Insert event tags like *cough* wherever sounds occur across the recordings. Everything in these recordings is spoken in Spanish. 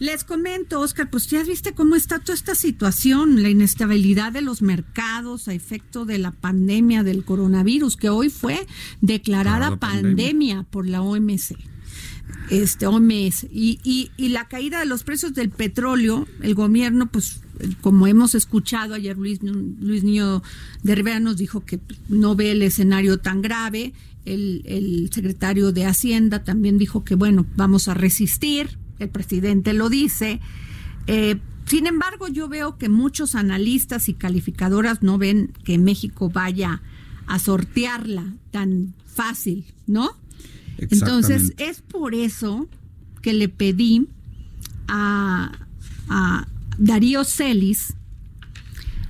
Les comento, Oscar, pues ya viste cómo está toda esta situación, la inestabilidad de los mercados a efecto de la pandemia del coronavirus, que hoy fue declarada pandemia. por la OMC. Este OMS y, y, y la caída de los precios del petróleo, el gobierno, pues como hemos escuchado ayer Luis, Luis Niño de Rivera nos dijo que no ve el escenario tan grave, el, el secretario de Hacienda también dijo que bueno, vamos a resistir, el presidente lo dice. Eh, sin embargo, yo veo que muchos analistas y calificadoras no ven que México vaya a sortearla tan fácil, ¿no? Entonces, es por eso que le pedí a, a Darío Celis,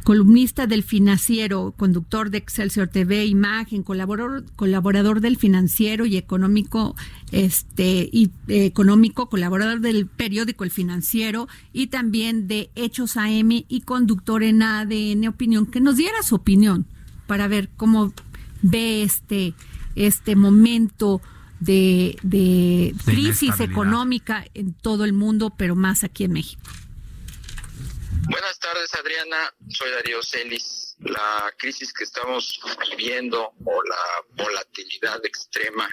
columnista del financiero, conductor de Excelsior TV, Imagen, colaborador, colaborador del financiero y económico, este, y eh, económico, colaborador del periódico El Financiero y también de Hechos AM y conductor en ADN Opinión, que nos diera su opinión para ver cómo ve este, este momento de, de crisis económica en todo el mundo, pero más aquí en México. Buenas tardes, Adriana. Soy Darío Celis. La crisis que estamos viviendo o la volatilidad extrema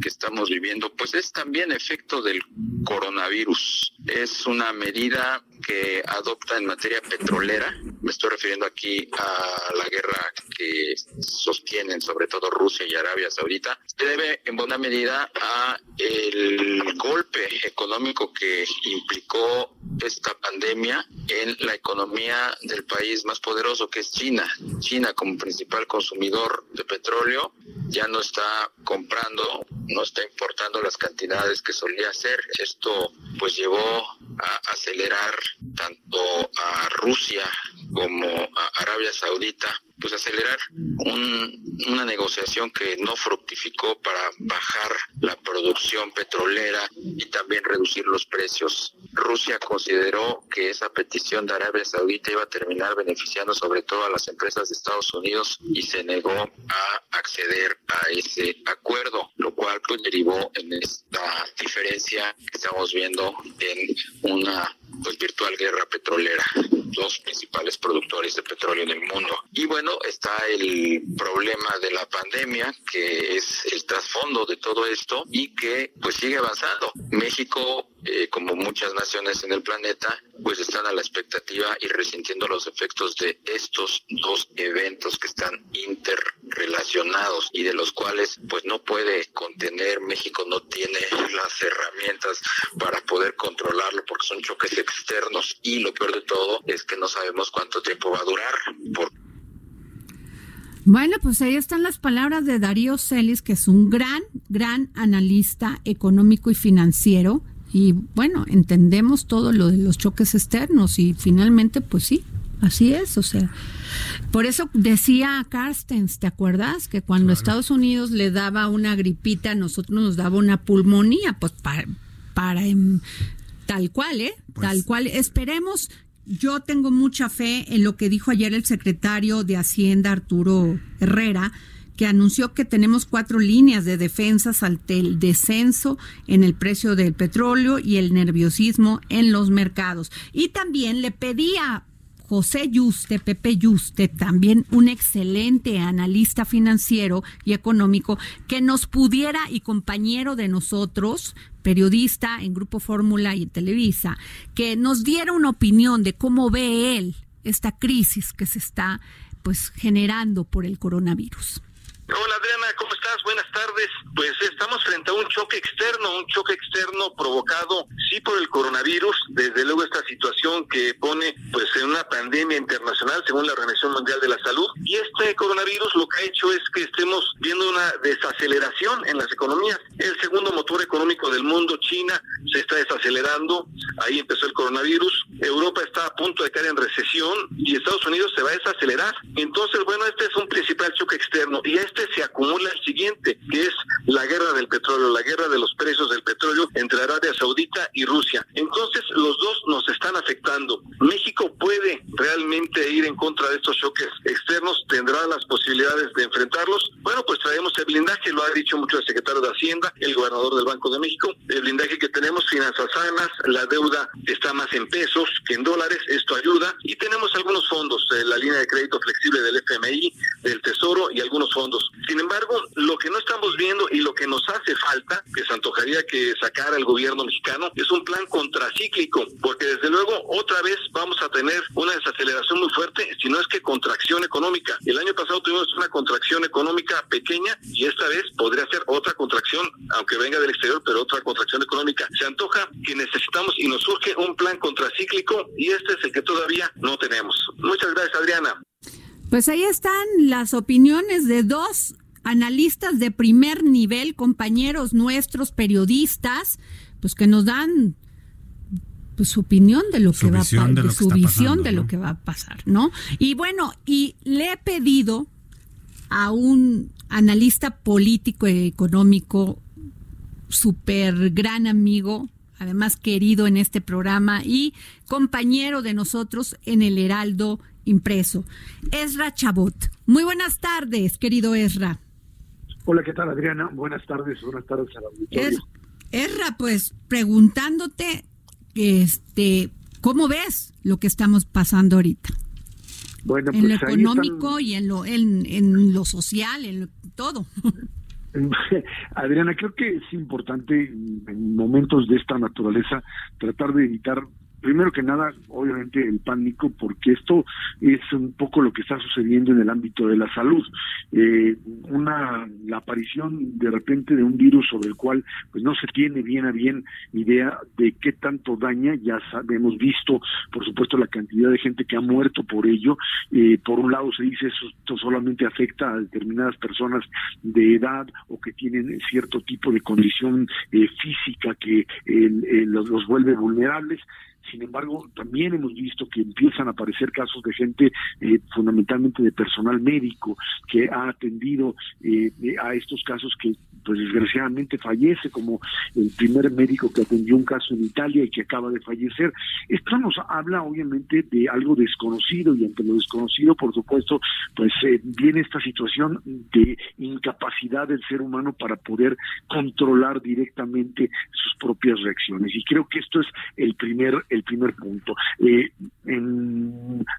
que estamos viviendo, pues es también efecto del coronavirus. Es una medida que adopta en materia petrolera. Me estoy refiriendo aquí a la guerra que sostienen sobre todo Rusia y Arabia Saudita. Se debe en buena medida a el golpe económico que implicó esta pandemia en la economía del país más poderoso que es China. China como principal consumidor de petróleo ya no está comprando, no está importando las cantidades que solía hacer. Esto pues llevó a acelerar tanto a Rusia como a Arabia Saudita, pues acelerar una negociación que no fructificó para bajar la producción petrolera y también reducir los precios. Rusia consideró que esa petición de Arabia Saudita iba a terminar beneficiando sobre todo a las empresas de Estados Unidos y se negó a acceder a ese acuerdo, lo cual pues derivó en esta diferencia que estamos viendo en una pues virtual guerra petrolera, los principales productores de petróleo en el mundo. Y bueno, está el problema de la pandemia, que es el trasfondo de todo esto y que pues sigue avanzando. México, eh, como muchas naciones en el planeta, pues están a la expectativa y resintiendo los efectos de estos dos eventos que están interrelacionados y de los cuales pues no puede contener, México no tiene las herramientas para poder controlarlo porque son choques externos y lo peor de todo es que no sabemos cuánto tiempo va a durar. Bueno, pues ahí están las palabras de Darío Celis, que es un gran, gran analista económico y financiero. Y bueno, entendemos todo lo de los choques externos y finalmente, pues sí, así es. O sea, por eso decía Carstens, ¿te acuerdas? Que cuando Estados Unidos le daba una gripita, a nosotros nos daba una pulmonía, pues para, para Tal cual, ¿eh? Pues Tal cual. Esperemos. Yo tengo mucha fe en lo que dijo ayer el secretario de Hacienda, Arturo Herrera, que anunció que tenemos cuatro líneas de defensas ante el descenso en el precio del petróleo y el nerviosismo en los mercados. Y también le pedía José Yuste, Pepe Yuste, también un excelente analista financiero y económico, que nos pudiera y compañero de nosotros, periodista en Grupo Fórmula y Televisa, que nos diera una opinión de cómo ve él esta crisis que se está pues generando por el coronavirus. Hola Adriana, ¿cómo estás? Buenas tardes. Pues estamos frente a un choque externo, un choque externo provocado sí por el coronavirus, desde luego esta situación que pone pues en una pandemia internacional según la Organización Mundial de la Salud y este coronavirus lo que ha hecho es que estemos viendo una desaceleración en las economías. El segundo motor económico del mundo, China, se está desacelerando, ahí empezó el coronavirus, Europa está a punto de caer en recesión y Estados Unidos se va a desacelerar. Entonces, bueno, este es un principal choque externo y este se acumula el siguiente, que es la guerra del petróleo, la guerra de los precios del petróleo entre Arabia Saudita y Rusia. Entonces, los dos nos están afectando. México puede realmente ir en contra de estos choques externos, tendrá las posibilidades de enfrentarlos. Bueno, pues traemos el blindaje, lo ha dicho mucho el secretario de Hacienda, el gobernador del Banco de México, el blindaje que tenemos, finanzas sanas, la deuda está más en pesos que en dólares, esto ayuda, y tenemos algunos fondos, eh, la línea de crédito flexible del FMI, del Tesoro y algunos fondos. Sin embargo, lo que no estamos viendo y lo que nos hace falta, que se antojaría que sacara el gobierno mexicano, es un plan contracíclico, porque desde luego otra vez vamos a tener una desaceleración muy fuerte, si no es que contracción económica. El año pasado tuvimos una contracción económica pequeña y esta vez podría ser otra contracción, aunque venga del exterior, pero otra contracción económica. Se antoja que necesitamos y nos surge un plan contracíclico y este es el que todavía no tenemos. Muchas gracias, Adriana. Pues ahí están las opiniones de dos analistas de primer nivel, compañeros nuestros, periodistas, pues que nos dan pues su opinión de lo que va a pasar, de, su visión de lo que va a pasar, ¿no? Y bueno, y le he pedido a un analista político y económico, súper gran amigo, además querido en este programa y compañero de nosotros en el Heraldo impreso. Ezra Chabot. Muy buenas tardes, querido Ezra. Hola, ¿qué tal, Adriana? Buenas tardes, buenas tardes a la Ezra, pues preguntándote, este, ¿cómo ves lo que estamos pasando ahorita? Bueno, en lo pues económico y en lo, en, en lo social, en todo. *laughs* Adriana, creo que es importante en momentos de esta naturaleza tratar de evitar primero que nada, obviamente el pánico, porque esto es un poco lo que está sucediendo en el ámbito de la salud. Eh, una la aparición de repente de un virus sobre el cual pues no se tiene bien a bien idea de qué tanto daña. Ya hemos visto, por supuesto, la cantidad de gente que ha muerto por ello. Eh, por un lado se dice esto solamente afecta a determinadas personas de edad o que tienen cierto tipo de condición eh, física que los, los vuelve vulnerables sin embargo, también hemos visto que empiezan a aparecer casos de gente, eh, fundamentalmente de personal médico, que ha atendido eh, a estos casos que pues desgraciadamente fallece, como el primer médico que atendió un caso en Italia y que acaba de fallecer. Esto nos habla obviamente de algo desconocido y ante lo desconocido, por supuesto, pues eh, viene esta situación de incapacidad del ser humano para poder controlar directamente sus propias reacciones. Y creo que esto es el primer, primer punto. Eh,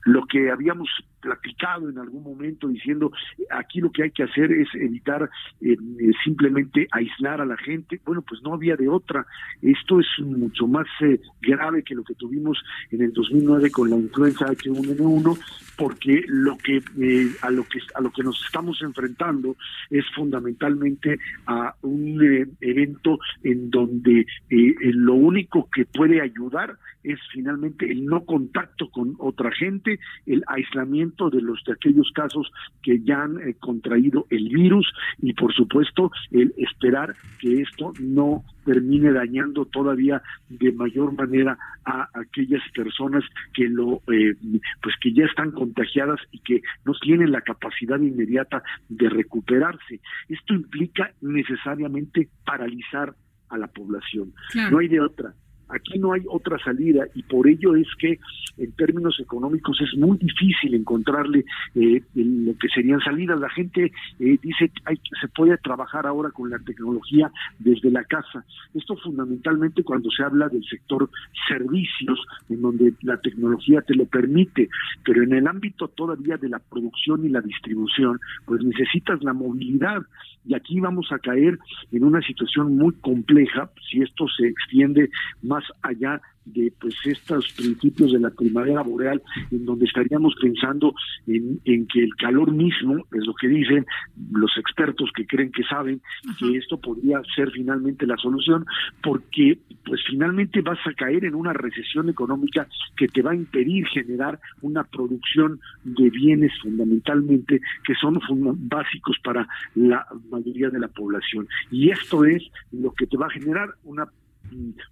lo que habíamos platicado en algún momento diciendo aquí lo que hay que hacer es evitar eh, simplemente aislar a la gente, bueno, pues no había de otra. Esto es mucho más eh, grave que lo que tuvimos en el 2009 con la influenza H1N1 porque lo que eh, a lo que a lo que nos estamos enfrentando es fundamentalmente a un evento en donde lo único que puede ayudar es finalmente el no contacto con otra gente, el aislamiento de los de aquellos casos que ya han eh, contraído el virus y por supuesto el esperar que esto no termine dañando todavía de mayor manera a aquellas personas que lo eh, pues que ya están contagiadas y que no tienen la capacidad inmediata de recuperarse. Esto implica necesariamente paralizar a la población. No hay de otra. Aquí no hay otra salida y por ello es que en términos económicos es muy difícil encontrarle eh, lo que serían salidas. La gente eh, dice que hay, se puede trabajar ahora con la tecnología desde la casa. Esto fundamentalmente cuando se habla del sector servicios, en donde la tecnología te lo permite, pero en el ámbito todavía de la producción y la distribución, pues necesitas la movilidad y aquí vamos a caer en una situación muy compleja si esto se extiende más más allá de pues estos principios de la primavera boreal en donde estaríamos pensando en, en, que el calor mismo es lo que dicen los expertos que creen que saben que esto podría ser finalmente la solución porque pues finalmente vas a caer en una recesión económica que te va a impedir generar una producción de bienes fundamentalmente que son básicos para la mayoría de la población. Y esto es lo que te va a generar una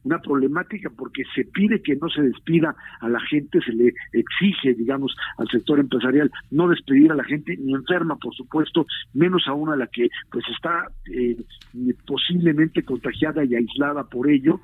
una problemática porque se pide que no se despida a la gente, se le exige, digamos, al sector empresarial no despedir a la gente ni enferma, por supuesto, menos aún a la que pues está eh, posiblemente contagiada y aislada por ello,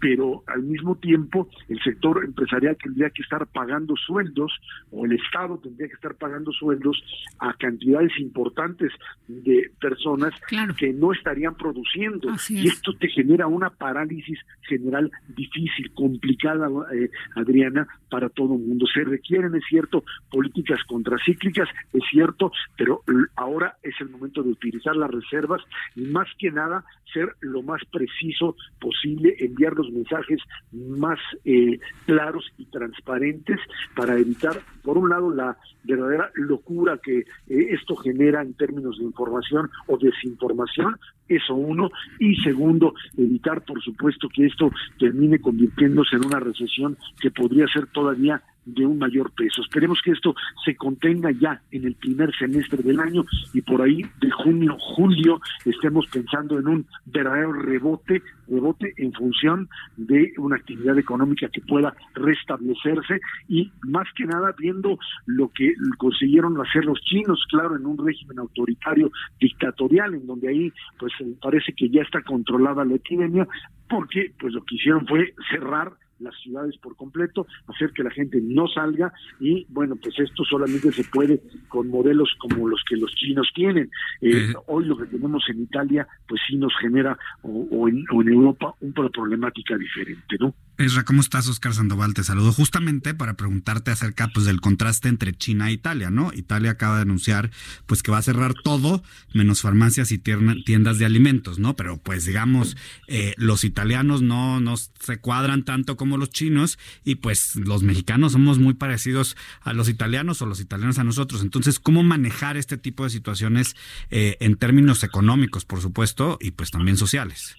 pero al mismo tiempo el sector empresarial tendría que estar pagando sueldos o el Estado tendría que estar pagando sueldos a cantidades importantes de personas que no estarían produciendo. Y esto te genera una parálisis general difícil, complicada, eh, Adriana, para todo el mundo. Se requieren, es cierto, políticas contracíclicas, es cierto, pero ahora es el momento de utilizar las reservas y más que nada ser lo más preciso posible, enviar los mensajes más eh, claros y transparentes para evitar, por un lado, la verdadera locura que eh, esto genera en términos de información o desinformación, eso uno, y segundo, evitar, por supuesto, que esto termine convirtiéndose en una recesión que podría ser todavía de un mayor peso. Esperemos que esto se contenga ya en el primer semestre del año y por ahí de junio, julio estemos pensando en un verdadero rebote, rebote en función de una actividad económica que pueda restablecerse y más que nada viendo lo que consiguieron hacer los chinos, claro, en un régimen autoritario dictatorial, en donde ahí pues parece que ya está controlada la epidemia, porque pues lo que hicieron fue cerrar las ciudades por completo, hacer que la gente no salga y bueno, pues esto solamente se puede con modelos como los que los chinos tienen. Eh, hoy lo que tenemos en Italia, pues sí nos genera, o, en, o en Europa, una problemática diferente, ¿no? Esra, ¿cómo estás? Oscar Sandoval te saludo justamente para preguntarte acerca pues, del contraste entre China e Italia, ¿no? Italia acaba de anunciar pues que va a cerrar todo, menos farmacias y tiendas de alimentos, ¿no? Pero pues digamos, eh, los italianos no, no se cuadran tanto como los chinos y pues los mexicanos somos muy parecidos a los italianos o los italianos a nosotros. Entonces, ¿cómo manejar este tipo de situaciones eh, en términos económicos, por supuesto, y pues también sociales?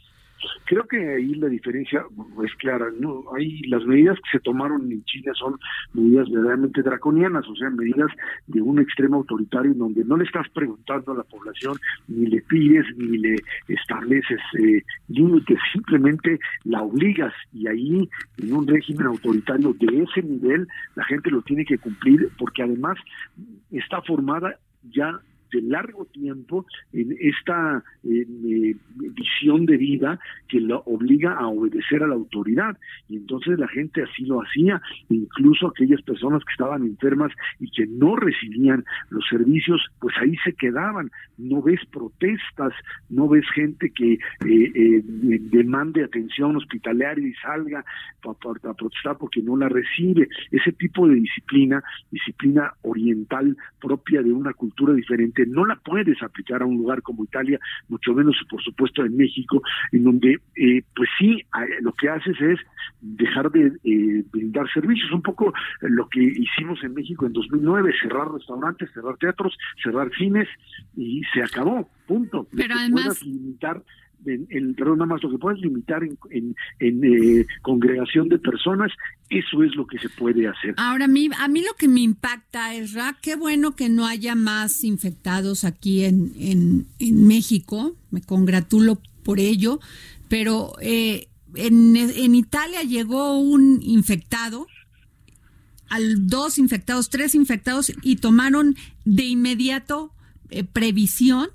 Creo que ahí la diferencia es clara. No, hay las medidas que se tomaron en China son medidas verdaderamente draconianas, o sea, medidas de un extremo autoritario en donde no le estás preguntando a la población, ni le pides, ni le estableces eh, límites, simplemente la obligas y ahí en un régimen autoritario de ese nivel la gente lo tiene que cumplir porque además está formada ya de largo tiempo en esta eh, visión de vida que lo obliga a obedecer a la autoridad. Y entonces la gente así lo hacía, incluso aquellas personas que estaban enfermas y que no recibían los servicios, pues ahí se quedaban. No ves protestas, no ves gente que eh, eh, demande atención hospitalaria y salga a protestar porque no la recibe. Ese tipo de disciplina, disciplina oriental propia de una cultura diferente, no la puedes aplicar a un lugar como Italia, mucho menos por supuesto en México, en donde eh, pues sí, lo que haces es dejar de eh, brindar servicios, un poco lo que hicimos en México en 2009, cerrar restaurantes, cerrar teatros, cerrar cines y se acabó, punto. Pero además limitar en, perdón, nada más lo que puedes limitar en, en, eh, congregación de personas, eso es lo que se puede hacer. Ahora, a mí, a mí lo que me impacta es, Ra, qué bueno que no haya más infectados aquí en, en, en México, me congratulo por ello, pero eh, en, en Italia llegó un infectado, al dos infectados, tres infectados y tomaron de inmediato eh, previsión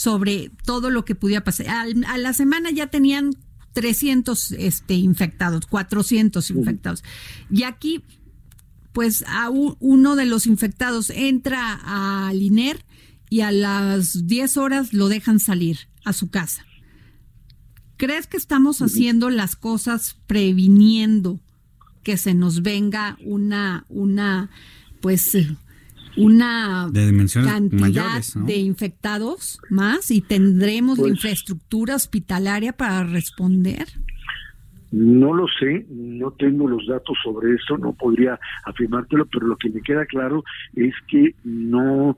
sobre todo lo que pudiera pasar. A, la semana ya tenían 300 este, infectados, 400 infectados. Y aquí, pues, a uno de los infectados entra al INER y a las 10 horas lo dejan salir a su casa. ¿Crees que estamos haciendo las cosas previniendo que se nos venga una, una, pues, una cantidad de infectados más y tendremos la pues infraestructura hospitalaria para responder? No lo sé, no tengo los datos sobre eso, no podría afirmártelo, pero lo que me queda claro es que no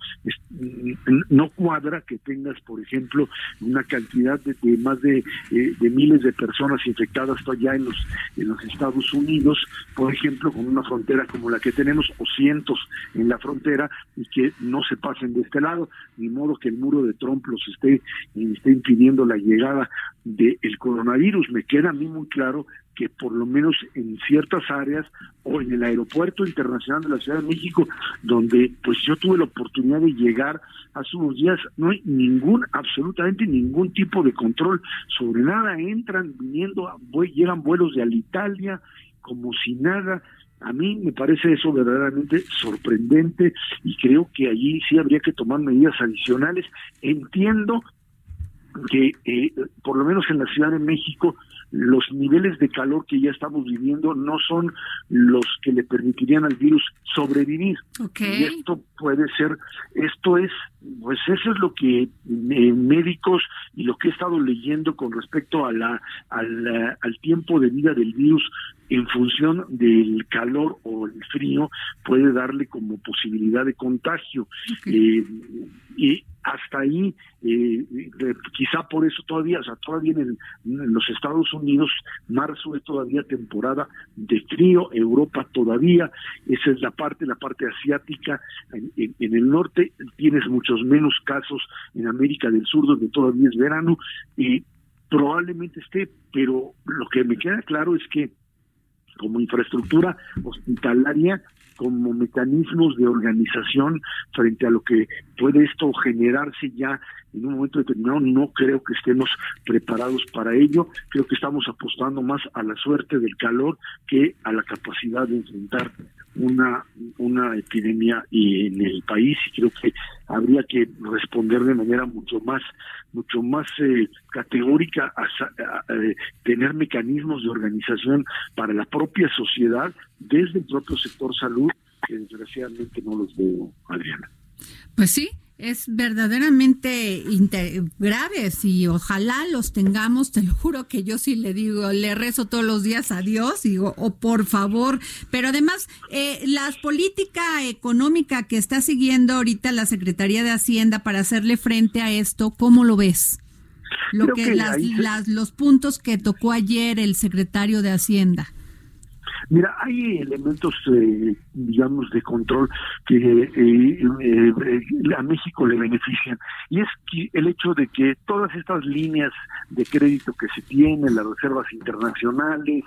no cuadra que tengas, por ejemplo, una cantidad de, más de, eh, de, miles de personas infectadas allá en los en los Estados Unidos, por ejemplo, con una frontera como la que tenemos o cientos en la frontera y que no se pasen de este lado, ni modo que el muro de Trump los esté, esté impidiendo la llegada del coronavirus. Me queda a mí muy claro que por lo menos en ciertas áreas o en el aeropuerto internacional de la Ciudad de México, donde pues yo tuve la oportunidad de llegar hace unos días, no hay ningún, absolutamente ningún tipo de control sobre nada, entran viniendo, llegan vuelos de Alitalia como si nada, a mí me parece eso verdaderamente sorprendente y creo que allí sí habría que tomar medidas adicionales. Entiendo que eh, por lo menos en la Ciudad de México los niveles de calor que ya estamos viviendo no son los que le permitirían al virus sobrevivir. Y esto puede ser, esto es, pues eso es lo que eh, médicos y lo que he estado leyendo con respecto a la, al, al tiempo de vida del virus en función del calor o el frío puede darle como posibilidad de contagio. Eh, y hasta ahí, eh, quizá por eso todavía, o sea, todavía en, los Estados Unidos, marzo es todavía temporada de frío, Europa todavía, esa es la parte, la parte asiática, en, el norte tienes muchos menos casos, en América del Sur donde todavía es verano, y probablemente esté, pero lo que me queda claro es que como infraestructura hospitalaria como mecanismos de organización frente a lo que puede esto generarse ya en un momento determinado. No creo que estemos preparados para ello. Creo que estamos apostando más a la suerte del calor que a la capacidad de enfrentar una, una epidemia en el país y creo que habría que responder de manera mucho más mucho más eh, categórica a, eh, tener mecanismos de organización para la propia sociedad desde el propio sector salud que desgraciadamente no los veo Adriana. Pues sí es verdaderamente graves y ojalá los tengamos, te lo juro que yo sí le digo, le rezo todos los días a Dios, digo, o oh, por favor, pero además eh, la política económica que está siguiendo ahorita la Secretaría de Hacienda para hacerle frente a esto, ¿cómo lo ves? Lo que, las, los puntos que tocó ayer el secretario de Hacienda. Mira, hay elementos, eh, digamos, de control que eh, eh, a México le benefician. Y es que el hecho de que todas estas líneas de crédito que se tienen, las reservas internacionales,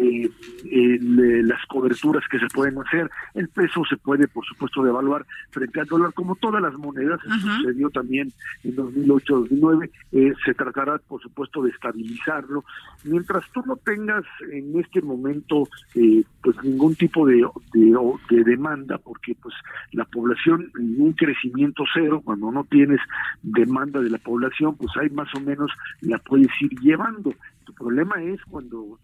eh, las coberturas que se pueden hacer. El peso se puede, por supuesto, devaluar frente al dólar, como todas las monedas. sucedió también en 2008-2009. Eh, se tratará, por supuesto, de estabilizarlo. Mientras tú no tengas en este momento eh, pues ningún tipo de, de, demanda, porque pues la población, un crecimiento cero, cuando no tienes demanda de la población, pues hay más o menos la puedes ir llevando. Tu problema es cuando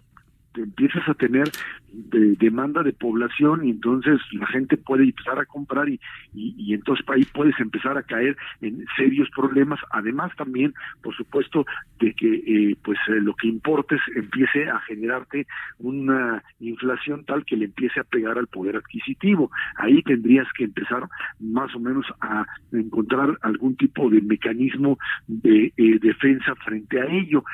empiezas a tener demanda de población y entonces la gente puede empezar a comprar y, y, entonces ahí puedes empezar a caer en serios problemas. Además también por supuesto de que eh, pues eh, lo que importes empiece a generarte una inflación tal que le empiece a pegar al poder adquisitivo. Ahí tendrías que empezar más o menos a encontrar algún tipo de mecanismo de eh, defensa frente a ello.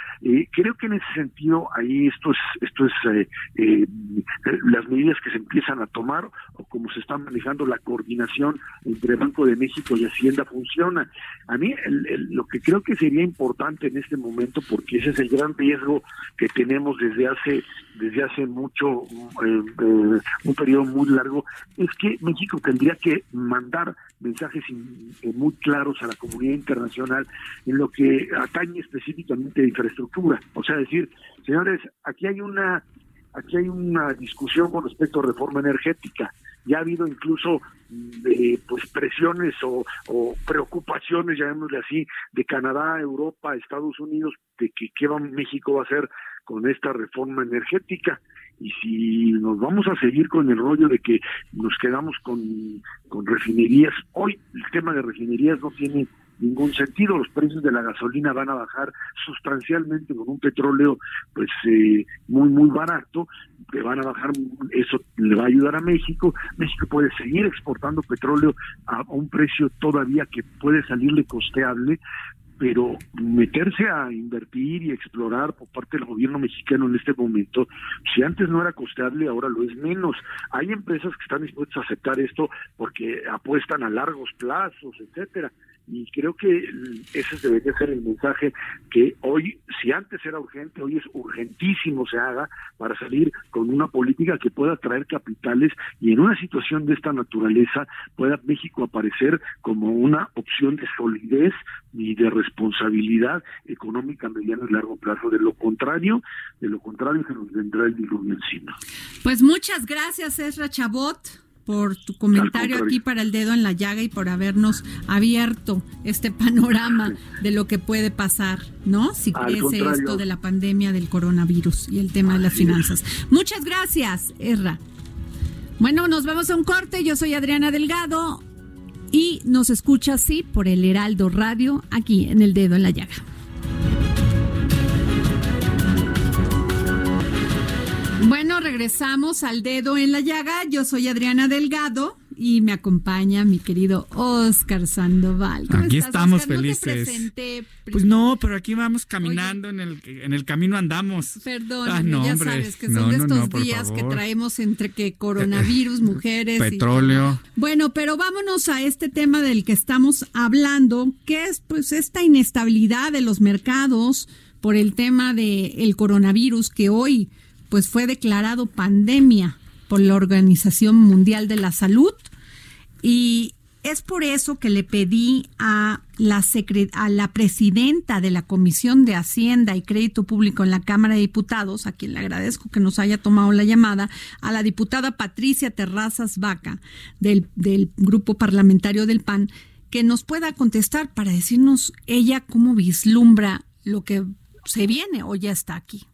Creo que en ese sentido ahí esto es esto es las medidas que se empiezan a tomar o cómo se está manejando la coordinación entre Banco de México y Hacienda funciona. A mí lo que creo que sería importante en este momento, porque ese es el gran riesgo que tenemos desde hace desde hace mucho eh, eh, un periodo muy largo, es que México tendría que mandar mensajes eh, muy claros a la comunidad internacional en lo que atañe específicamente a infraestructura. O sea, decir, señores, aquí hay una aquí hay una discusión con respecto a reforma energética. Ya ha habido incluso mm, pues presiones o, preocupaciones, llamémosle así, de Canadá, Europa, Estados Unidos, de que qué va, México va a hacer con esta reforma energética. Y si nos vamos a seguir con el rollo de que nos quedamos con, con refinerías, hoy el tema de refinerías no tiene ningún sentido. Los precios de la gasolina van a bajar sustancialmente con un petróleo pues eh, muy muy barato, que van a bajar, eso le va a ayudar a México. México puede seguir exportando petróleo a un precio todavía que puede salirle costeable, pero meterse a invertir y explorar por parte del gobierno mexicano en este momento, si antes no era costeable, ahora lo es menos. Hay empresas que están dispuestas a aceptar esto porque apuestan a largos plazos, etcétera y creo que ese debería ser el mensaje que hoy, si antes era urgente, hoy es urgentísimo se haga para salir con una política que pueda traer capitales y en una situación de esta naturaleza pueda México aparecer como una opción de solidez y de responsabilidad económica a mediano y largo plazo. De lo contrario, de lo contrario se nos vendrá el diluvio encima. Pues muchas gracias, Ezra Chabot por tu comentario aquí para el dedo en la llaga y por habernos abierto este panorama de lo que puede pasar, ¿no? Si crece esto de la pandemia del coronavirus y el tema de las finanzas. Muchas gracias, Erra. Bueno, nos vamos a un corte. Yo soy Adriana Delgado y nos escucha así por el Heraldo Radio aquí en el dedo en la llaga. Regresamos al dedo en la llaga. Yo soy Adriana Delgado y me acompaña mi querido Oscar Sandoval. Aquí estamos felices. pues no, pero aquí vamos caminando en el en el camino andamos. Perdón, ah, ya sabes que son de estos días que traemos entre que coronavirus, *laughs* mujeres, petróleo. Bueno, pero vámonos a este tema del que estamos hablando, que es pues esta inestabilidad de los mercados por el tema del el coronavirus que hoy pues fue declarado pandemia por la Organización Mundial de la Salud y es por eso que le pedí a la, a la presidenta de la Comisión de Hacienda y Crédito Público en la Cámara de Diputados, a quien le agradezco que nos haya tomado la llamada, a la diputada Patricia Terrazas Vaca del, del Grupo Parlamentario del PAN, que nos pueda contestar para decirnos ella cómo vislumbra lo que se viene o ya está aquí.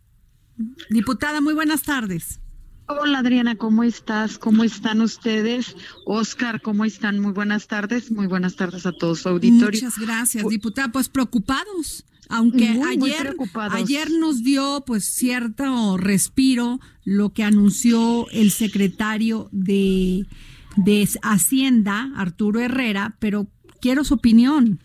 Diputada, muy buenas tardes. Hola Adriana, ¿cómo estás? ¿Cómo están ustedes? Oscar, ¿cómo están? Muy buenas tardes. Muy buenas tardes a todos su auditorio. Muchas gracias, diputada. Pues preocupados, aunque ayer, ayer nos dio pues cierto respiro lo que anunció el secretario de, de Hacienda, Arturo Herrera, pero quiero su opinión.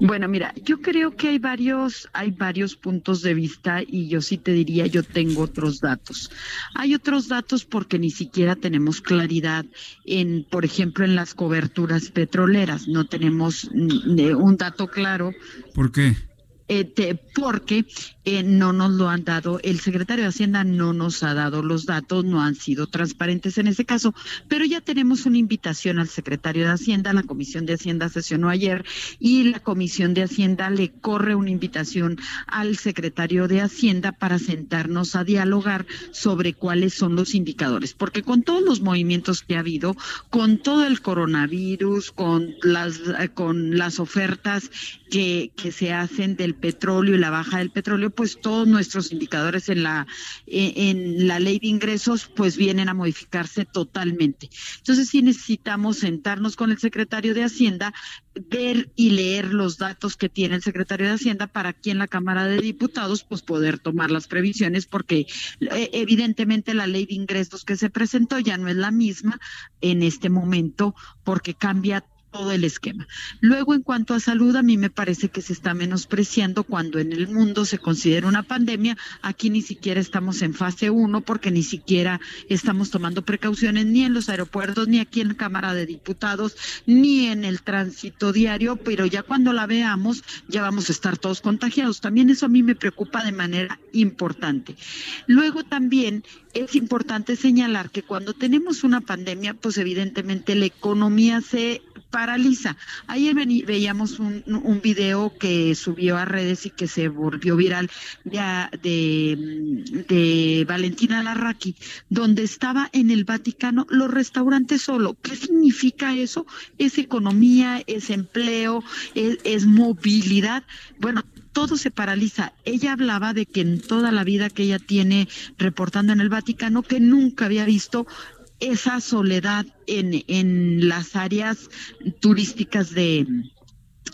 Bueno, mira, yo creo que hay varios, hay varios puntos de vista y yo sí te diría, yo tengo otros datos. Hay otros datos porque ni siquiera tenemos claridad en, por ejemplo, en las coberturas petroleras. No tenemos un dato claro. ¿Por qué? Eh, porque eh, no nos lo han dado, el secretario de Hacienda no nos ha dado los datos, no han sido transparentes en ese caso, pero ya tenemos una invitación al secretario de Hacienda, la Comisión de Hacienda sesionó ayer y la Comisión de Hacienda le corre una invitación al secretario de Hacienda para sentarnos a dialogar sobre cuáles son los indicadores, porque con todos los movimientos que ha habido, con todo el coronavirus, con las, con las ofertas que, que se hacen del petróleo y la baja del petróleo, pues todos nuestros indicadores en la, en la ley de ingresos pues vienen a modificarse totalmente. Entonces sí necesitamos sentarnos con el secretario de Hacienda, ver y leer los datos que tiene el secretario de Hacienda para aquí en la Cámara de Diputados pues poder tomar las previsiones porque eh, evidentemente la ley de ingresos que se presentó ya no es la misma en este momento porque cambia todo el esquema. Luego, en cuanto a salud, a mí me parece que se está menospreciando cuando en el mundo se considera una pandemia. Aquí ni siquiera estamos en fase 1 porque ni siquiera estamos tomando precauciones ni en los aeropuertos, ni aquí en la Cámara de Diputados, ni en el tránsito diario, pero ya cuando la veamos ya vamos a estar todos contagiados. También eso a mí me preocupa de manera importante. Luego también es importante señalar que cuando tenemos una pandemia, pues evidentemente la economía se paraliza. Ayer veíamos un, un, video que subió a redes y que se volvió viral de, de, Valentina Larraqui, donde estaba en el Vaticano los restaurantes solo. ¿Qué significa eso? Es economía, es empleo, es movilidad. Bueno, todo se paraliza. Ella hablaba de que en toda la vida que ella tiene reportando en el Vaticano, que nunca había visto esa soledad en, en las áreas turísticas de,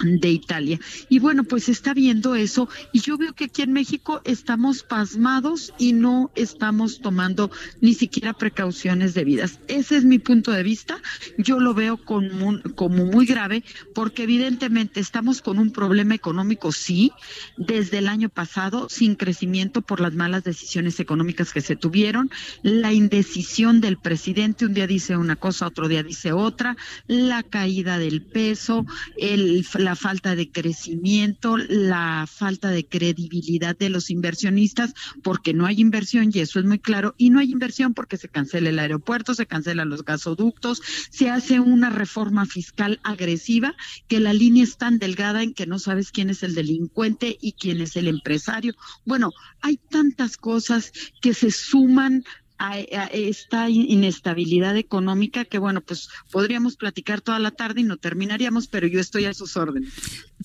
de Italia. Y bueno, pues está viendo eso y yo veo que aquí en México estamos pasmados y no estamos tomando ni siquiera precauciones debidas. Ese es mi punto de vista. Yo lo veo como, como muy grave porque evidentemente estamos con un problema económico, sí, desde el año pasado, sin crecimiento por las malas decisiones económicas que se tuvieron, la indecisión del presidente, un día dice una cosa, otro día dice otra, la caída del peso, el, la falta de crecimiento, la falta de credibilidad de los inversionistas, porque no hay inversión y eso es muy claro, y no hay inversión porque se cancela el aeropuerto, se cancelan los gasoductos, se hace una reforma fiscal agresiva, que la línea es tan delgada en que no sabes quién es el delincuente y quién es el empresario. Bueno, hay tantas cosas que se suman a, esta inestabilidad económica que bueno pues podríamos platicar toda la tarde y no terminaríamos pero yo estoy a sus órdenes.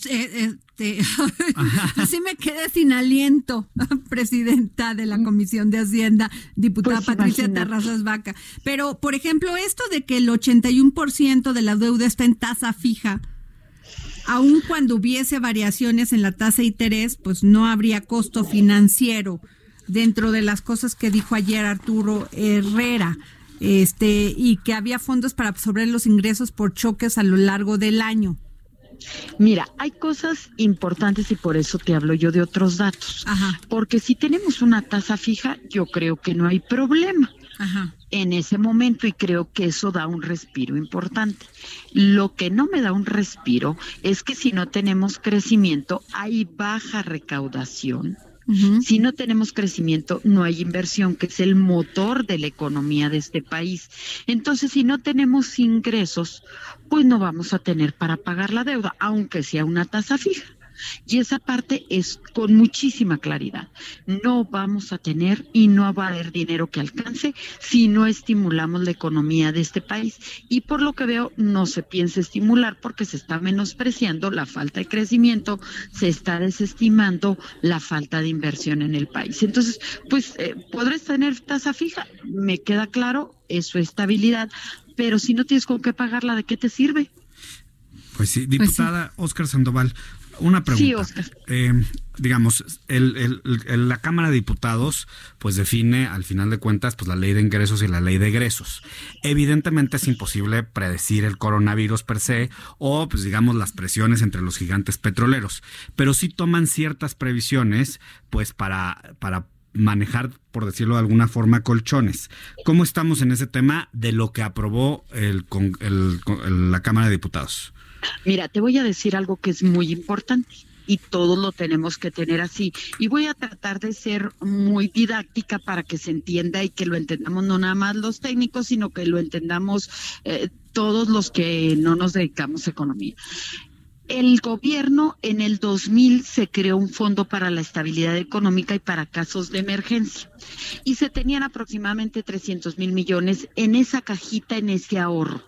Eh, este, así *laughs* me quedé sin aliento *laughs* presidenta de la comisión de hacienda diputada pues Patricia Terrazas Vaca. Pero por ejemplo esto de que el 81% de la deuda está en tasa fija aun cuando hubiese variaciones en la tasa de interés, pues no habría costo financiero dentro de las cosas que dijo ayer Arturo Herrera, este, y que había fondos para absorber los ingresos por choques a lo largo del año. Mira, hay cosas importantes y por eso te hablo yo de otros datos. Porque si tenemos una tasa fija, yo creo que no hay problema. En ese momento y creo que eso da un respiro importante. Lo que no me da un respiro es que si no tenemos crecimiento hay baja recaudación si no tenemos crecimiento, no hay inversión, que es el motor de la economía de este país. Entonces, si no tenemos ingresos, pues no vamos a tener para pagar la deuda, aunque sea una tasa fija. Y esa parte es con muchísima claridad. No vamos a tener y no va a haber dinero que alcance si no estimulamos la economía de este país. Y por lo que veo, no se piensa estimular porque se está menospreciando la falta de crecimiento, se está desestimando la falta de inversión en el país. Entonces, pues, eh, ¿podrás tener tasa fija? Me queda claro, eso es estabilidad, pero si no tienes con qué pagarla, ¿de qué te sirve? Pues sí, pues diputada Oscar Sandoval, una pregunta. Eh, digamos, el, la Cámara de Diputados pues define al final de cuentas pues la ley de ingresos y la ley de egresos. Evidentemente es imposible predecir el coronavirus per se o pues digamos las presiones entre los gigantes petroleros, pero sí toman ciertas previsiones pues para para manejar, por decirlo de alguna forma, colchones. ¿Cómo estamos en ese tema de lo que aprobó el, el, la Cámara de Diputados? Mira, te voy a decir algo que es muy importante y todos lo tenemos que tener así. Y voy a tratar de ser muy didáctica para que se entienda y que lo entendamos no nada más los técnicos, sino que lo entendamos eh, todos los que no nos dedicamos a economía. El gobierno en el 2000 se creó un fondo para la estabilidad económica y para casos de emergencia y se tenían aproximadamente 300 mil millones en esa cajita, en ese ahorro.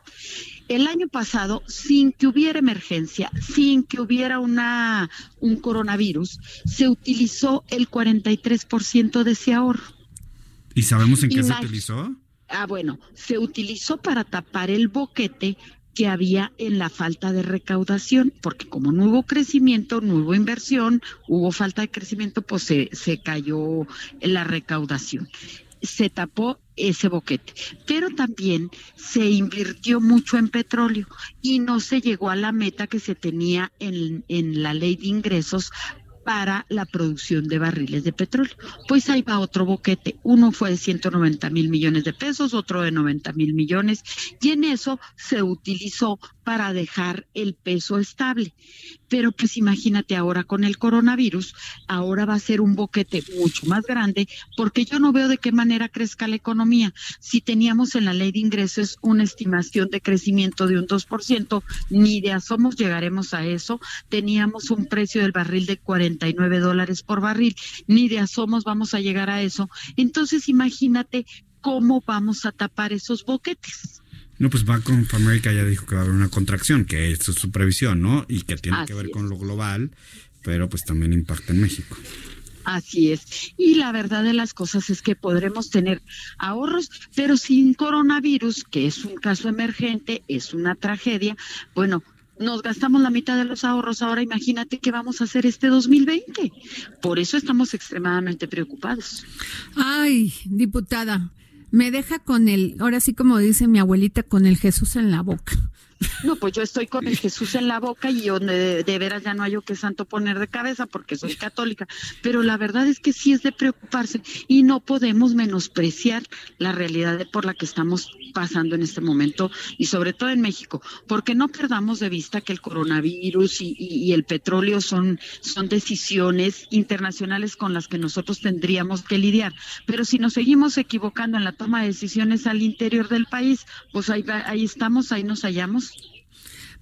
El año pasado, sin que hubiera emergencia, sin que hubiera una, un coronavirus, se utilizó el 43% de ese ahorro. ¿Y sabemos en qué se utilizó? Ah, bueno, se utilizó para tapar el boquete que había en la falta de recaudación, porque como no hubo crecimiento, no hubo inversión, hubo falta de crecimiento, pues se, se cayó la recaudación se tapó ese boquete. Pero también se invirtió mucho en petróleo y no se llegó a la meta que se tenía en, en la ley de ingresos para la producción de barriles de petróleo. Pues ahí va otro boquete. Uno fue de 190 mil millones de pesos, otro de 90 mil millones, y en eso se utilizó para dejar el peso estable. Pero pues imagínate ahora con el coronavirus, ahora va a ser un boquete mucho más grande porque yo no veo de qué manera crezca la economía. Si teníamos en la ley de ingresos una estimación de crecimiento de un 2%, ni de asomos llegaremos a eso. Teníamos un precio del barril de 49 dólares por barril, ni de asomos vamos a llegar a eso. Entonces imagínate cómo vamos a tapar esos boquetes. No, pues Bank of America ya dijo que va a haber una contracción, que esto es su previsión, ¿no? Y que tiene que ver con lo global, pero pues también impacta en México. Así es. Y la verdad de las cosas es que podremos tener ahorros, pero sin coronavirus, que es un caso emergente, es una tragedia. Bueno, nos gastamos la mitad de los ahorros, ahora imagínate qué vamos a hacer este 2020. Por eso estamos extremadamente preocupados. Ay, diputada, me deja con el, ahora sí como dice mi abuelita, con el Jesús en la boca. No, pues yo estoy con el Jesús en la boca y yo de, veras ya no hay que santo poner de cabeza porque soy católica. Pero la verdad es que sí es de preocuparse y no podemos menospreciar la realidad por la que estamos pasando en este momento y sobre todo en México, porque no perdamos de vista que el coronavirus y, y el petróleo son, son decisiones internacionales con las que nosotros tendríamos que lidiar. Pero si nos seguimos equivocando en la toma de decisiones al interior del país, pues ahí, ahí estamos, ahí nos hallamos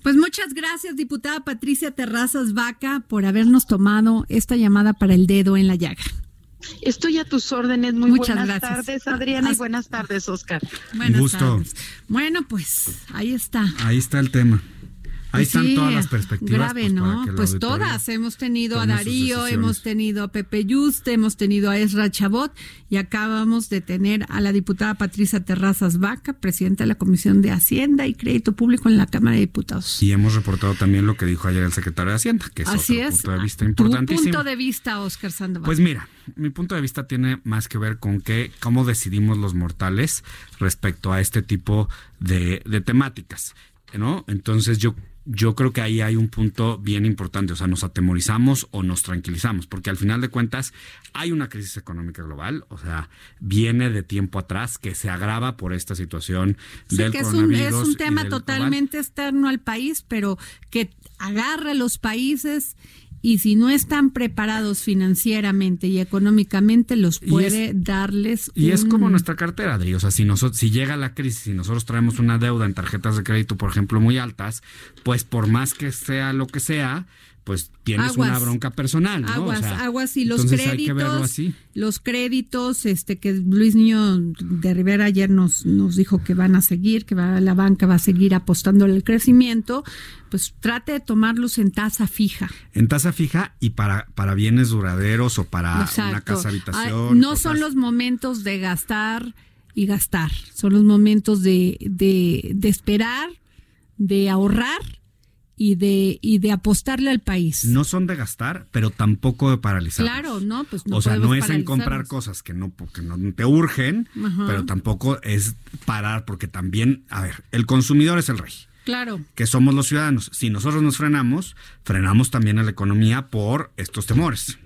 pues muchas gracias, diputada Patricia Terrazas Vaca, por habernos tomado esta llamada para el dedo en la llaga. Estoy a tus órdenes. Muy Muchas buenas tardes, Adriana, y buenas tardes, Oscar. Buenas gusto. Tardes. Bueno, pues ahí está. Ahí está el tema. Ahí pues están todas las perspectivas. Grave, pues, ¿no? Pues todas. Hemos tenido a Darío, hemos tenido a Pepe Yuste, hemos tenido a Ezra Chabot y acabamos de tener a la diputada Patricia Terrazas Vaca, presidenta de la Comisión de Hacienda y Crédito Público en la Cámara de Diputados. Y hemos reportado también lo que dijo ayer el secretario de Hacienda, que es Así otro punto de vista importantísimo. Tu punto de vista, Oscar Sandoval. Pues mira, mi punto de vista tiene más que ver con que cómo decidimos los mortales respecto a este tipo de, de temáticas. ¿no? Entonces yo yo creo que ahí hay un punto bien importante, o sea, nos atemorizamos o nos tranquilizamos, porque al final de cuentas hay una crisis económica global, o sea, viene de tiempo atrás que se agrava por esta situación del que coronavirus. Es un, es un tema totalmente externo al país, pero que agarra a los países y si no están preparados financieramente y económicamente los puede darles y es como nuestra cartera Adri. O sea si nosotros si llega la crisis y nosotros traemos una deuda en tarjetas de crédito por ejemplo muy altas pues por más que sea lo que sea pues tienes una bronca personal, ¿no? Aguas, aguas y los créditos, los créditos, este que Luis Niño de Rivera ayer nos nos dijo que van a seguir, que va, la banca va a seguir apostando al crecimiento, pues trate de tomarlos en tasa fija. En tasa fija y para para bienes duraderos o para una casa habitación. no son los momentos de gastar y gastar, son los momentos de, de, de esperar, de ahorrar y de y de apostarle al país. No son de gastar, pero tampoco de paralizar. Claro, no, pues no O sea, no es en comprar cosas que no porque no te urgen, pero tampoco es parar porque también, a ver, el consumidor es el rey. Claro. Que somos los ciudadanos. Si nosotros nos frenamos, frenamos también a la economía por estos temores.